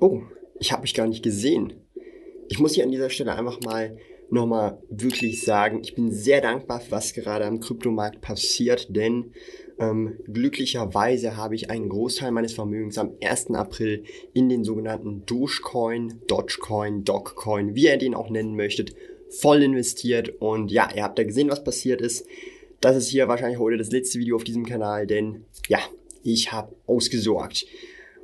Oh, ich habe mich gar nicht gesehen. Ich muss hier an dieser Stelle einfach mal nochmal wirklich sagen, ich bin sehr dankbar, was gerade am Kryptomarkt passiert, denn ähm, glücklicherweise habe ich einen Großteil meines Vermögens am 1. April in den sogenannten Dogecoin, Dogecoin, Dogcoin, wie ihr den auch nennen möchtet, voll investiert. Und ja, ihr habt ja gesehen, was passiert ist. Das ist hier wahrscheinlich heute das letzte Video auf diesem Kanal, denn ja, ich habe ausgesorgt.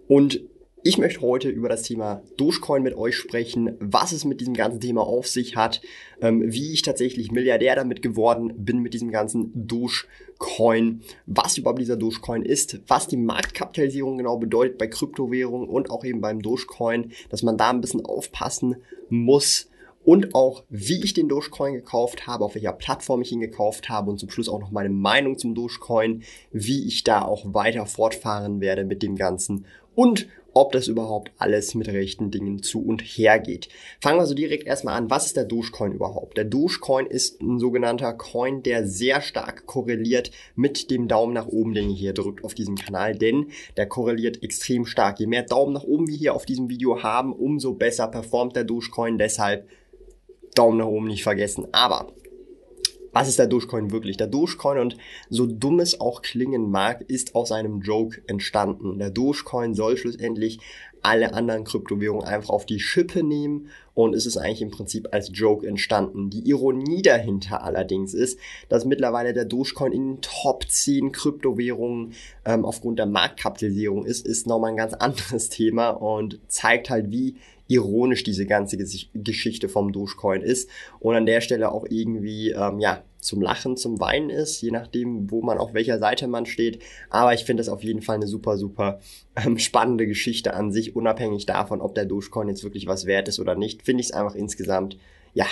Und ich möchte heute über das Thema Dogecoin mit euch sprechen, was es mit diesem ganzen Thema auf sich hat, ähm, wie ich tatsächlich Milliardär damit geworden bin mit diesem ganzen Dogecoin, was überhaupt dieser Dogecoin ist, was die Marktkapitalisierung genau bedeutet bei Kryptowährungen und auch eben beim Dogecoin, dass man da ein bisschen aufpassen muss und auch, wie ich den Dogecoin gekauft habe, auf welcher Plattform ich ihn gekauft habe und zum Schluss auch noch meine Meinung zum Dogecoin, wie ich da auch weiter fortfahren werde mit dem Ganzen und ob das überhaupt alles mit rechten Dingen zu und her geht. Fangen wir so direkt erstmal an. Was ist der Dogecoin überhaupt? Der Dogecoin ist ein sogenannter Coin, der sehr stark korreliert mit dem Daumen nach oben, den ihr hier drückt auf diesem Kanal, denn der korreliert extrem stark. Je mehr Daumen nach oben wir hier auf diesem Video haben, umso besser performt der Dogecoin. Deshalb Daumen nach oben nicht vergessen. Aber was ist der Dogecoin wirklich? Der Dogecoin und so dumm es auch klingen mag, ist aus einem Joke entstanden. Der Dogecoin soll schlussendlich alle anderen Kryptowährungen einfach auf die Schippe nehmen und es ist eigentlich im Prinzip als Joke entstanden. Die Ironie dahinter allerdings ist, dass mittlerweile der Dogecoin in den Top 10 Kryptowährungen ähm, aufgrund der Marktkapitalisierung ist, ist nochmal ein ganz anderes Thema und zeigt halt, wie ironisch diese ganze Geschichte vom Dogecoin ist und an der Stelle auch irgendwie, ähm, ja, zum Lachen, zum Weinen ist, je nachdem, wo man auf welcher Seite man steht. Aber ich finde das auf jeden Fall eine super, super ähm, spannende Geschichte an sich, unabhängig davon, ob der Dogecoin jetzt wirklich was wert ist oder nicht. Finde ich es einfach insgesamt, ja,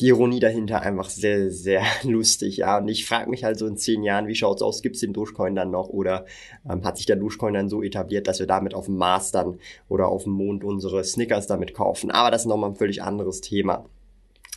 die Ironie dahinter einfach sehr, sehr lustig, ja. Und ich frage mich halt so in zehn Jahren, wie schaut's aus? Gibt's den Dogecoin dann noch? Oder ähm, hat sich der Dogecoin dann so etabliert, dass wir damit auf dem Mars dann oder auf dem Mond unsere Snickers damit kaufen? Aber das ist nochmal ein völlig anderes Thema.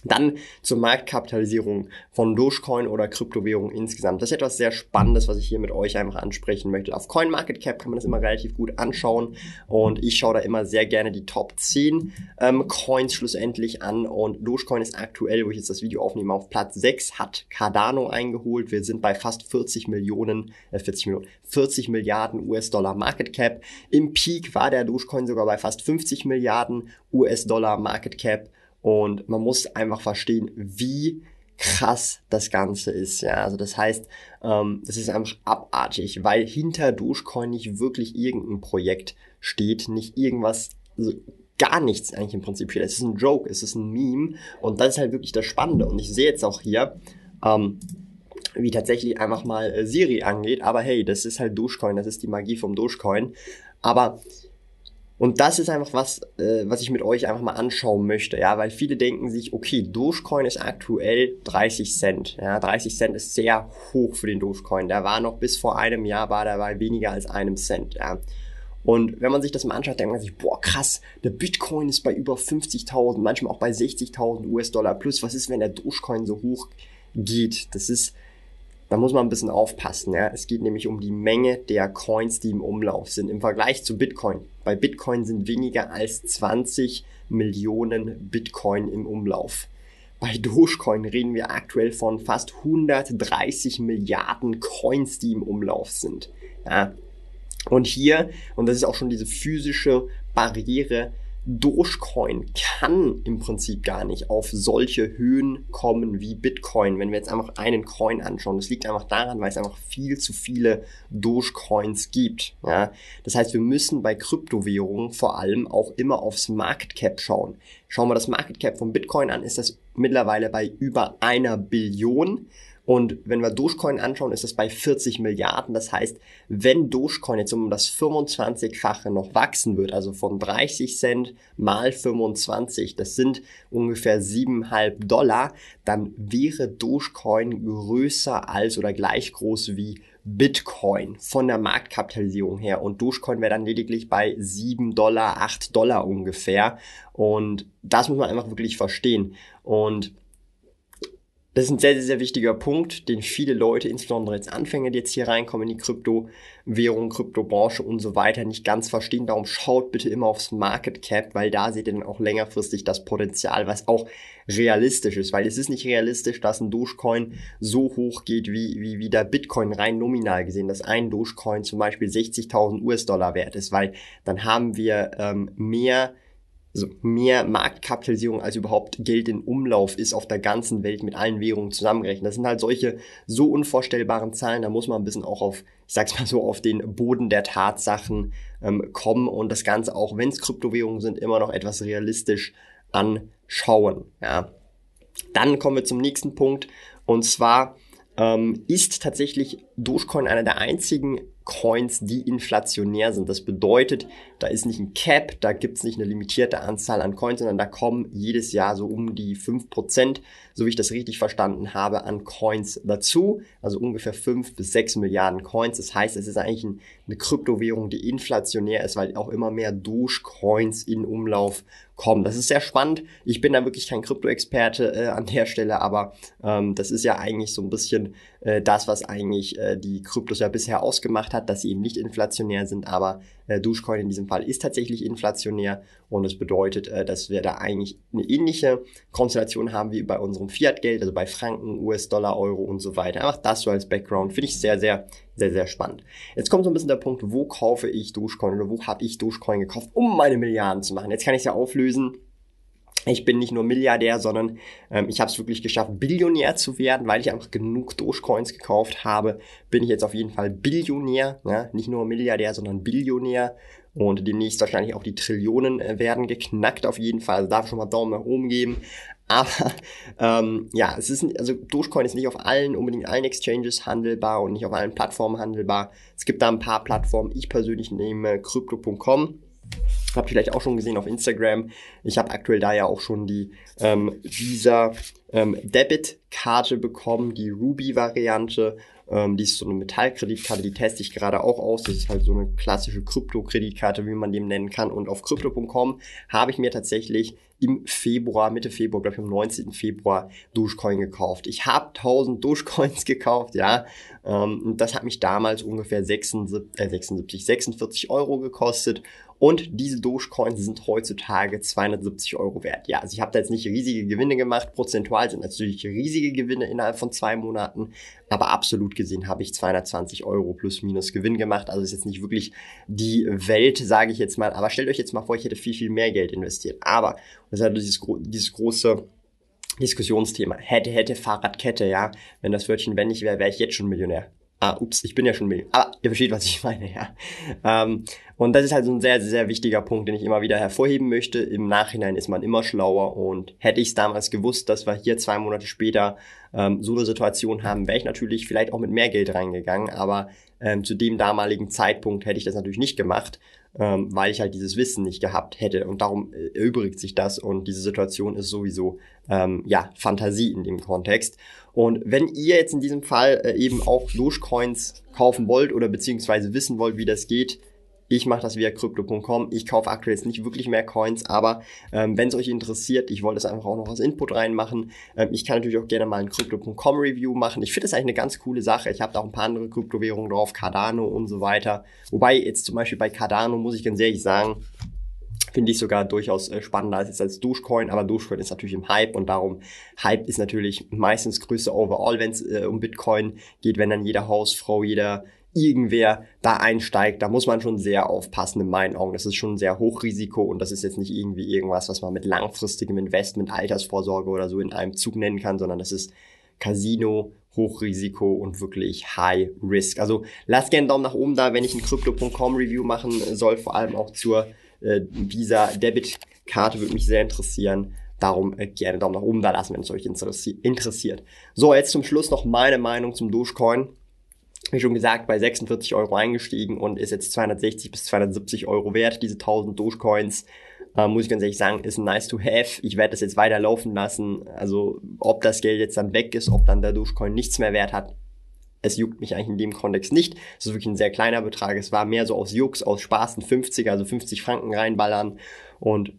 Dann zur Marktkapitalisierung von Dogecoin oder Kryptowährungen insgesamt. Das ist etwas sehr Spannendes, was ich hier mit euch einfach ansprechen möchte. Auf CoinMarketCap kann man das immer relativ gut anschauen und ich schaue da immer sehr gerne die Top 10 ähm, Coins schlussendlich an und Dogecoin ist aktuell, wo ich jetzt das Video aufnehme, auf Platz 6, hat Cardano eingeholt. Wir sind bei fast 40 Millionen, äh 40 Millionen, 40 Milliarden US-Dollar Market Cap. Im Peak war der Dogecoin sogar bei fast 50 Milliarden US-Dollar Market Cap. Und man muss einfach verstehen, wie krass das Ganze ist. Ja, also das heißt, ähm, das ist einfach abartig, weil hinter Dogecoin nicht wirklich irgendein Projekt steht, nicht irgendwas, also gar nichts eigentlich im Prinzip steht. Es ist ein Joke, es ist ein Meme und das ist halt wirklich das Spannende. Und ich sehe jetzt auch hier, ähm, wie tatsächlich einfach mal äh, Siri angeht, aber hey, das ist halt Dogecoin, das ist die Magie vom Dogecoin. Aber und das ist einfach was, äh, was ich mit euch einfach mal anschauen möchte, ja, weil viele denken sich, okay, Dogecoin ist aktuell 30 Cent, ja, 30 Cent ist sehr hoch für den Dogecoin. Der war noch bis vor einem Jahr war der bei weniger als einem Cent, ja. Und wenn man sich das mal anschaut, denkt man sich, boah, krass, der Bitcoin ist bei über 50.000, manchmal auch bei 60.000 US-Dollar plus. Was ist, wenn der Dogecoin so hoch geht? Das ist, da muss man ein bisschen aufpassen. Ja? Es geht nämlich um die Menge der Coins, die im Umlauf sind. Im Vergleich zu Bitcoin. Bei Bitcoin sind weniger als 20 Millionen Bitcoin im Umlauf. Bei Dogecoin reden wir aktuell von fast 130 Milliarden Coins, die im Umlauf sind. Ja? Und hier, und das ist auch schon diese physische Barriere, Dogecoin kann im Prinzip gar nicht auf solche Höhen kommen wie Bitcoin. Wenn wir jetzt einfach einen Coin anschauen, das liegt einfach daran, weil es einfach viel zu viele Dogecoins gibt. Ja? Das heißt, wir müssen bei Kryptowährungen vor allem auch immer aufs Market Cap schauen. Schauen wir das Market Cap von Bitcoin an, ist das mittlerweile bei über einer Billion. Und wenn wir Dogecoin anschauen, ist das bei 40 Milliarden. Das heißt, wenn Dogecoin jetzt um das 25-fache noch wachsen wird, also von 30 Cent mal 25, das sind ungefähr 7,5 Dollar, dann wäre Dogecoin größer als oder gleich groß wie Bitcoin von der Marktkapitalisierung her. Und Dogecoin wäre dann lediglich bei 7 Dollar, 8 Dollar ungefähr. Und das muss man einfach wirklich verstehen. Und das ist ein sehr, sehr, sehr wichtiger Punkt, den viele Leute, insbesondere jetzt Anfänger, die jetzt hier reinkommen in die Kryptowährung, Kryptobranche und so weiter, nicht ganz verstehen. Darum schaut bitte immer aufs Market Cap, weil da seht ihr dann auch längerfristig das Potenzial, was auch realistisch ist. Weil es ist nicht realistisch, dass ein Dogecoin so hoch geht wie, wie, wie der Bitcoin rein nominal gesehen, dass ein Dogecoin zum Beispiel 60.000 US-Dollar wert ist, weil dann haben wir ähm, mehr also mehr Marktkapitalisierung als überhaupt Geld in Umlauf ist auf der ganzen Welt mit allen Währungen zusammengerechnet. Das sind halt solche so unvorstellbaren Zahlen, da muss man ein bisschen auch auf, ich sag's mal so, auf den Boden der Tatsachen ähm, kommen und das Ganze auch, wenn es Kryptowährungen sind, immer noch etwas realistisch anschauen. Ja. Dann kommen wir zum nächsten Punkt und zwar ähm, ist tatsächlich Dogecoin einer der einzigen Coins, die inflationär sind. Das bedeutet, da ist nicht ein Cap, da gibt's nicht eine limitierte Anzahl an Coins, sondern da kommen jedes Jahr so um die fünf Prozent, so wie ich das richtig verstanden habe, an Coins dazu. Also ungefähr fünf bis sechs Milliarden Coins. Das heißt, es ist eigentlich ein, eine Kryptowährung, die inflationär ist, weil auch immer mehr Doge-Coins in Umlauf kommen. Das ist sehr spannend. Ich bin da wirklich kein Krypto-Experte äh, an der Stelle, aber ähm, das ist ja eigentlich so ein bisschen äh, das, was eigentlich äh, die Kryptos ja bisher ausgemacht hat, dass sie eben nicht inflationär sind, aber äh, Dogecoin in diesem Fall ist tatsächlich inflationär und das bedeutet, äh, dass wir da eigentlich eine ähnliche Konstellation haben wie bei unserem Fiat-Geld, also bei Franken, US-Dollar, Euro und so weiter. Einfach das so als Background finde ich sehr, sehr, sehr, sehr spannend. Jetzt kommt so ein bisschen der Punkt, wo kaufe ich Dogecoin oder wo habe ich Dogecoin gekauft, um meine Milliarden zu machen. Jetzt kann ich es ja auflösen ich bin nicht nur Milliardär, sondern ähm, ich habe es wirklich geschafft, Billionär zu werden, weil ich einfach genug Dogecoins gekauft habe. Bin ich jetzt auf jeden Fall Billionär, ja? nicht nur Milliardär, sondern Billionär. Und demnächst wahrscheinlich auch die Trillionen äh, werden geknackt auf jeden Fall. Also darf schon mal Daumen nach oben geben. Aber ähm, ja, es ist also Dogecoin ist nicht auf allen unbedingt allen Exchanges handelbar und nicht auf allen Plattformen handelbar. Es gibt da ein paar Plattformen. Ich persönlich nehme Crypto.com Habt ihr vielleicht auch schon gesehen auf Instagram. Ich habe aktuell da ja auch schon die ähm, Visa ähm, Debit-Karte bekommen, die Ruby-Variante. Ähm, die ist so eine Metallkreditkarte, die teste ich gerade auch aus. Das ist halt so eine klassische Krypto-Kreditkarte, wie man dem nennen kann. Und auf crypto.com habe ich mir tatsächlich im Februar, Mitte Februar, glaube ich am 19. Februar Dogecoin gekauft. Ich habe 1000 Dogecoins gekauft, ja. Ähm, das hat mich damals ungefähr 76, äh, 76, 46 Euro gekostet. Und diese Dogecoins sind heutzutage 270 Euro wert. Ja, also ich habe da jetzt nicht riesige Gewinne gemacht. Prozentual sind natürlich riesige Gewinne innerhalb von zwei Monaten. Aber absolut gesehen habe ich 220 Euro plus minus Gewinn gemacht. Also ist jetzt nicht wirklich die Welt, sage ich jetzt mal. Aber stellt euch jetzt mal vor, ich hätte viel, viel mehr Geld investiert. Aber, das ist halt dieses, dieses große Diskussionsthema. Hätte, hätte, Fahrradkette, ja. Wenn das Wörtchen wenn nicht wäre, wäre ich jetzt schon Millionär. Ah, ups, ich bin ja schon Millionär. Aber ihr versteht, was ich meine, ja. Ähm, und das ist halt so ein sehr, sehr wichtiger Punkt, den ich immer wieder hervorheben möchte. Im Nachhinein ist man immer schlauer und hätte ich es damals gewusst, dass wir hier zwei Monate später ähm, so eine Situation haben, wäre ich natürlich vielleicht auch mit mehr Geld reingegangen, aber ähm, zu dem damaligen Zeitpunkt hätte ich das natürlich nicht gemacht, ähm, weil ich halt dieses Wissen nicht gehabt hätte und darum äh, erübrigt sich das und diese Situation ist sowieso ähm, ja Fantasie in dem Kontext. Und wenn ihr jetzt in diesem Fall äh, eben auch Dogecoins kaufen wollt oder beziehungsweise wissen wollt, wie das geht, ich mache das via crypto.com. Ich kaufe aktuell jetzt nicht wirklich mehr Coins, aber ähm, wenn es euch interessiert, ich wollte es einfach auch noch als Input reinmachen. Ähm, ich kann natürlich auch gerne mal ein crypto.com Review machen. Ich finde das eigentlich eine ganz coole Sache. Ich habe da auch ein paar andere Kryptowährungen drauf, Cardano und so weiter. Wobei jetzt zum Beispiel bei Cardano muss ich ganz ehrlich sagen, finde ich sogar durchaus äh, spannender als, als Dogecoin, aber Dogecoin ist natürlich im Hype und darum, Hype ist natürlich meistens größer overall, wenn es äh, um Bitcoin geht, wenn dann jede Hausfrau, jeder, irgendwer da einsteigt, da muss man schon sehr aufpassen in meinen Augen. Das ist schon sehr Hochrisiko und das ist jetzt nicht irgendwie irgendwas, was man mit langfristigem Investment, Altersvorsorge oder so in einem Zug nennen kann, sondern das ist Casino, Hochrisiko und wirklich High Risk. Also lasst gerne einen Daumen nach oben da, wenn ich ein Crypto.com Review machen soll, vor allem auch zur äh, Visa Debit Karte würde mich sehr interessieren. Darum äh, gerne Daumen nach oben da lassen, wenn es euch interessi interessiert. So, jetzt zum Schluss noch meine Meinung zum Dogecoin. Wie schon gesagt, bei 46 Euro eingestiegen und ist jetzt 260 bis 270 Euro wert, diese 1000 Dogecoins. Äh, muss ich ganz ehrlich sagen, ist nice to have. Ich werde das jetzt weiter laufen lassen. Also, ob das Geld jetzt dann weg ist, ob dann der Dogecoin nichts mehr wert hat, es juckt mich eigentlich in dem Kontext nicht. Es ist wirklich ein sehr kleiner Betrag. Es war mehr so aus Jux, aus Spaß, ein 50, also 50 Franken reinballern. Und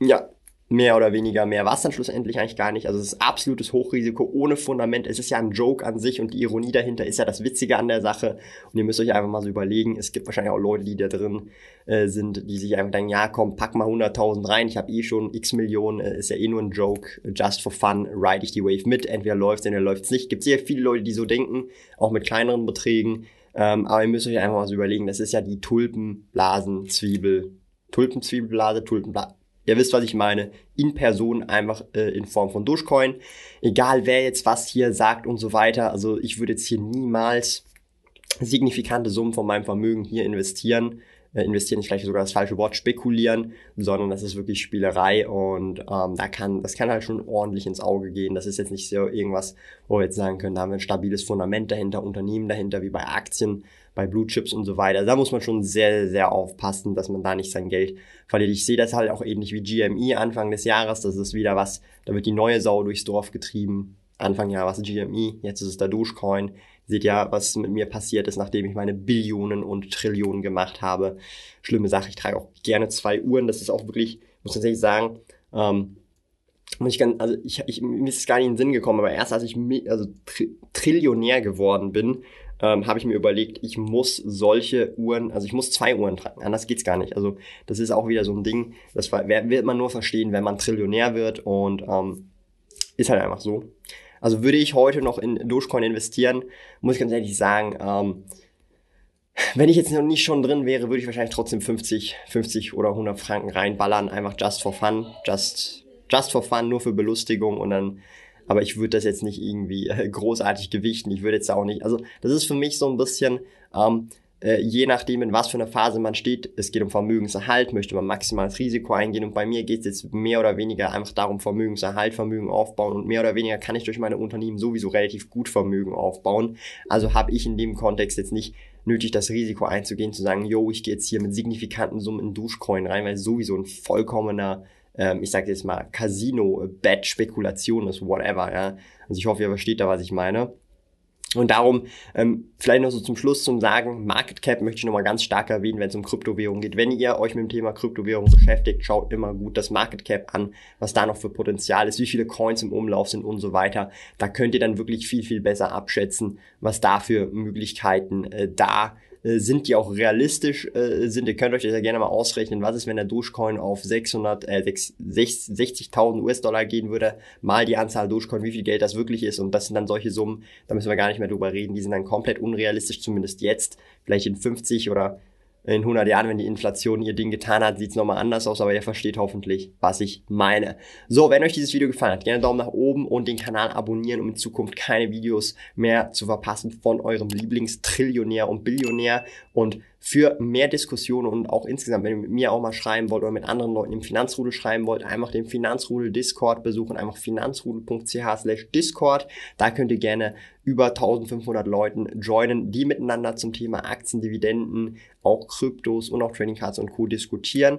ja, mehr oder weniger mehr war dann schlussendlich eigentlich gar nicht. Also es ist absolutes Hochrisiko ohne Fundament. Es ist ja ein Joke an sich und die Ironie dahinter ist ja das Witzige an der Sache. Und ihr müsst euch einfach mal so überlegen, es gibt wahrscheinlich auch Leute, die da drin äh, sind, die sich einfach denken, ja komm, pack mal 100.000 rein, ich habe eh schon x Millionen, äh, ist ja eh nur ein Joke, just for fun, ride ich die Wave mit, entweder läuft's, entweder läuft's nicht. Gibt sehr viele Leute, die so denken, auch mit kleineren Beträgen. Ähm, aber ihr müsst euch einfach mal so überlegen, das ist ja die Tulpenblasenzwiebel, Tulpenzwiebelblase, Tulpenblase, Ihr wisst, was ich meine. In Person einfach äh, in Form von Dogecoin. Egal wer jetzt was hier sagt und so weiter. Also ich würde jetzt hier niemals signifikante Summen von meinem Vermögen hier investieren. Äh, investieren ist vielleicht sogar das falsche Wort, spekulieren, sondern das ist wirklich Spielerei und ähm, da kann, das kann halt schon ordentlich ins Auge gehen. Das ist jetzt nicht so irgendwas, wo wir jetzt sagen können, da haben wir ein stabiles Fundament dahinter, Unternehmen dahinter, wie bei Aktien bei Blue Chips und so weiter. Da muss man schon sehr, sehr aufpassen, dass man da nicht sein Geld verliert. Ich sehe das halt auch ähnlich wie GME Anfang des Jahres. Das ist wieder was, da wird die neue Sau durchs Dorf getrieben. Anfang Jahr war es GME, jetzt ist es der Dogecoin. Seht ja, was mit mir passiert ist, nachdem ich meine Billionen und Trillionen gemacht habe. Schlimme Sache, ich trage auch gerne zwei Uhren. Das ist auch wirklich, muss tatsächlich sagen, ähm, ich ganz, also ich, ich, mir ist es gar nicht in den Sinn gekommen, aber erst als ich also Tr Trillionär geworden bin, ähm, habe ich mir überlegt, ich muss solche Uhren, also ich muss zwei Uhren tragen, anders geht's gar nicht. Also das ist auch wieder so ein Ding, das wird man nur verstehen, wenn man Trillionär wird und ähm, ist halt einfach so. Also würde ich heute noch in Dogecoin investieren, muss ich ganz ehrlich sagen, ähm, wenn ich jetzt noch nicht schon drin wäre, würde ich wahrscheinlich trotzdem 50, 50 oder 100 Franken reinballern, einfach just for fun, just, just for fun, nur für Belustigung und dann aber ich würde das jetzt nicht irgendwie äh, großartig gewichten. Ich würde jetzt auch nicht, also das ist für mich so ein bisschen, ähm, äh, je nachdem, in was für einer Phase man steht, es geht um Vermögenserhalt, möchte man maximales Risiko eingehen und bei mir geht es jetzt mehr oder weniger einfach darum, Vermögenserhalt, Vermögen aufbauen und mehr oder weniger kann ich durch meine Unternehmen sowieso relativ gut Vermögen aufbauen. Also habe ich in dem Kontext jetzt nicht nötig, das Risiko einzugehen, zu sagen, yo, ich gehe jetzt hier mit signifikanten Summen in Duschcoin rein, weil sowieso ein vollkommener ähm, ich sage jetzt mal, Casino-Bet, Spekulation ist, whatever, ja. Also ich hoffe, ihr versteht da, was ich meine. Und darum, ähm, vielleicht noch so zum Schluss zum Sagen, Market Cap möchte ich nochmal ganz stark erwähnen, wenn es um Kryptowährung geht. Wenn ihr euch mit dem Thema Kryptowährung beschäftigt, schaut immer gut das Market Cap an, was da noch für Potenzial ist, wie viele Coins im Umlauf sind und so weiter. Da könnt ihr dann wirklich viel, viel besser abschätzen, was da für Möglichkeiten äh, da äh, sind die auch realistisch äh, sind. Ihr könnt euch das ja gerne mal ausrechnen, was ist, wenn der Dogecoin auf 600, äh, 60.000 US-Dollar gehen würde, mal die Anzahl Dogecoin, wie viel Geld das wirklich ist und das sind dann solche Summen, da müssen wir gar nicht mehr drüber reden, die sind dann komplett unrealistisch, zumindest jetzt, vielleicht in 50 oder in 100 Jahren, wenn die Inflation ihr Ding getan hat, sieht's nochmal anders aus, aber ihr versteht hoffentlich, was ich meine. So, wenn euch dieses Video gefallen hat, gerne Daumen nach oben und den Kanal abonnieren, um in Zukunft keine Videos mehr zu verpassen von eurem Lieblingstrillionär und Billionär und für mehr Diskussionen und auch insgesamt, wenn ihr mit mir auch mal schreiben wollt oder mit anderen Leuten im Finanzrudel schreiben wollt, einfach den Finanzrudel Discord besuchen, einfach finanzrudel.ch slash Discord. Da könnt ihr gerne über 1500 Leuten joinen, die miteinander zum Thema Aktien, Dividenden, auch Kryptos und auch Trading Cards und Co. diskutieren.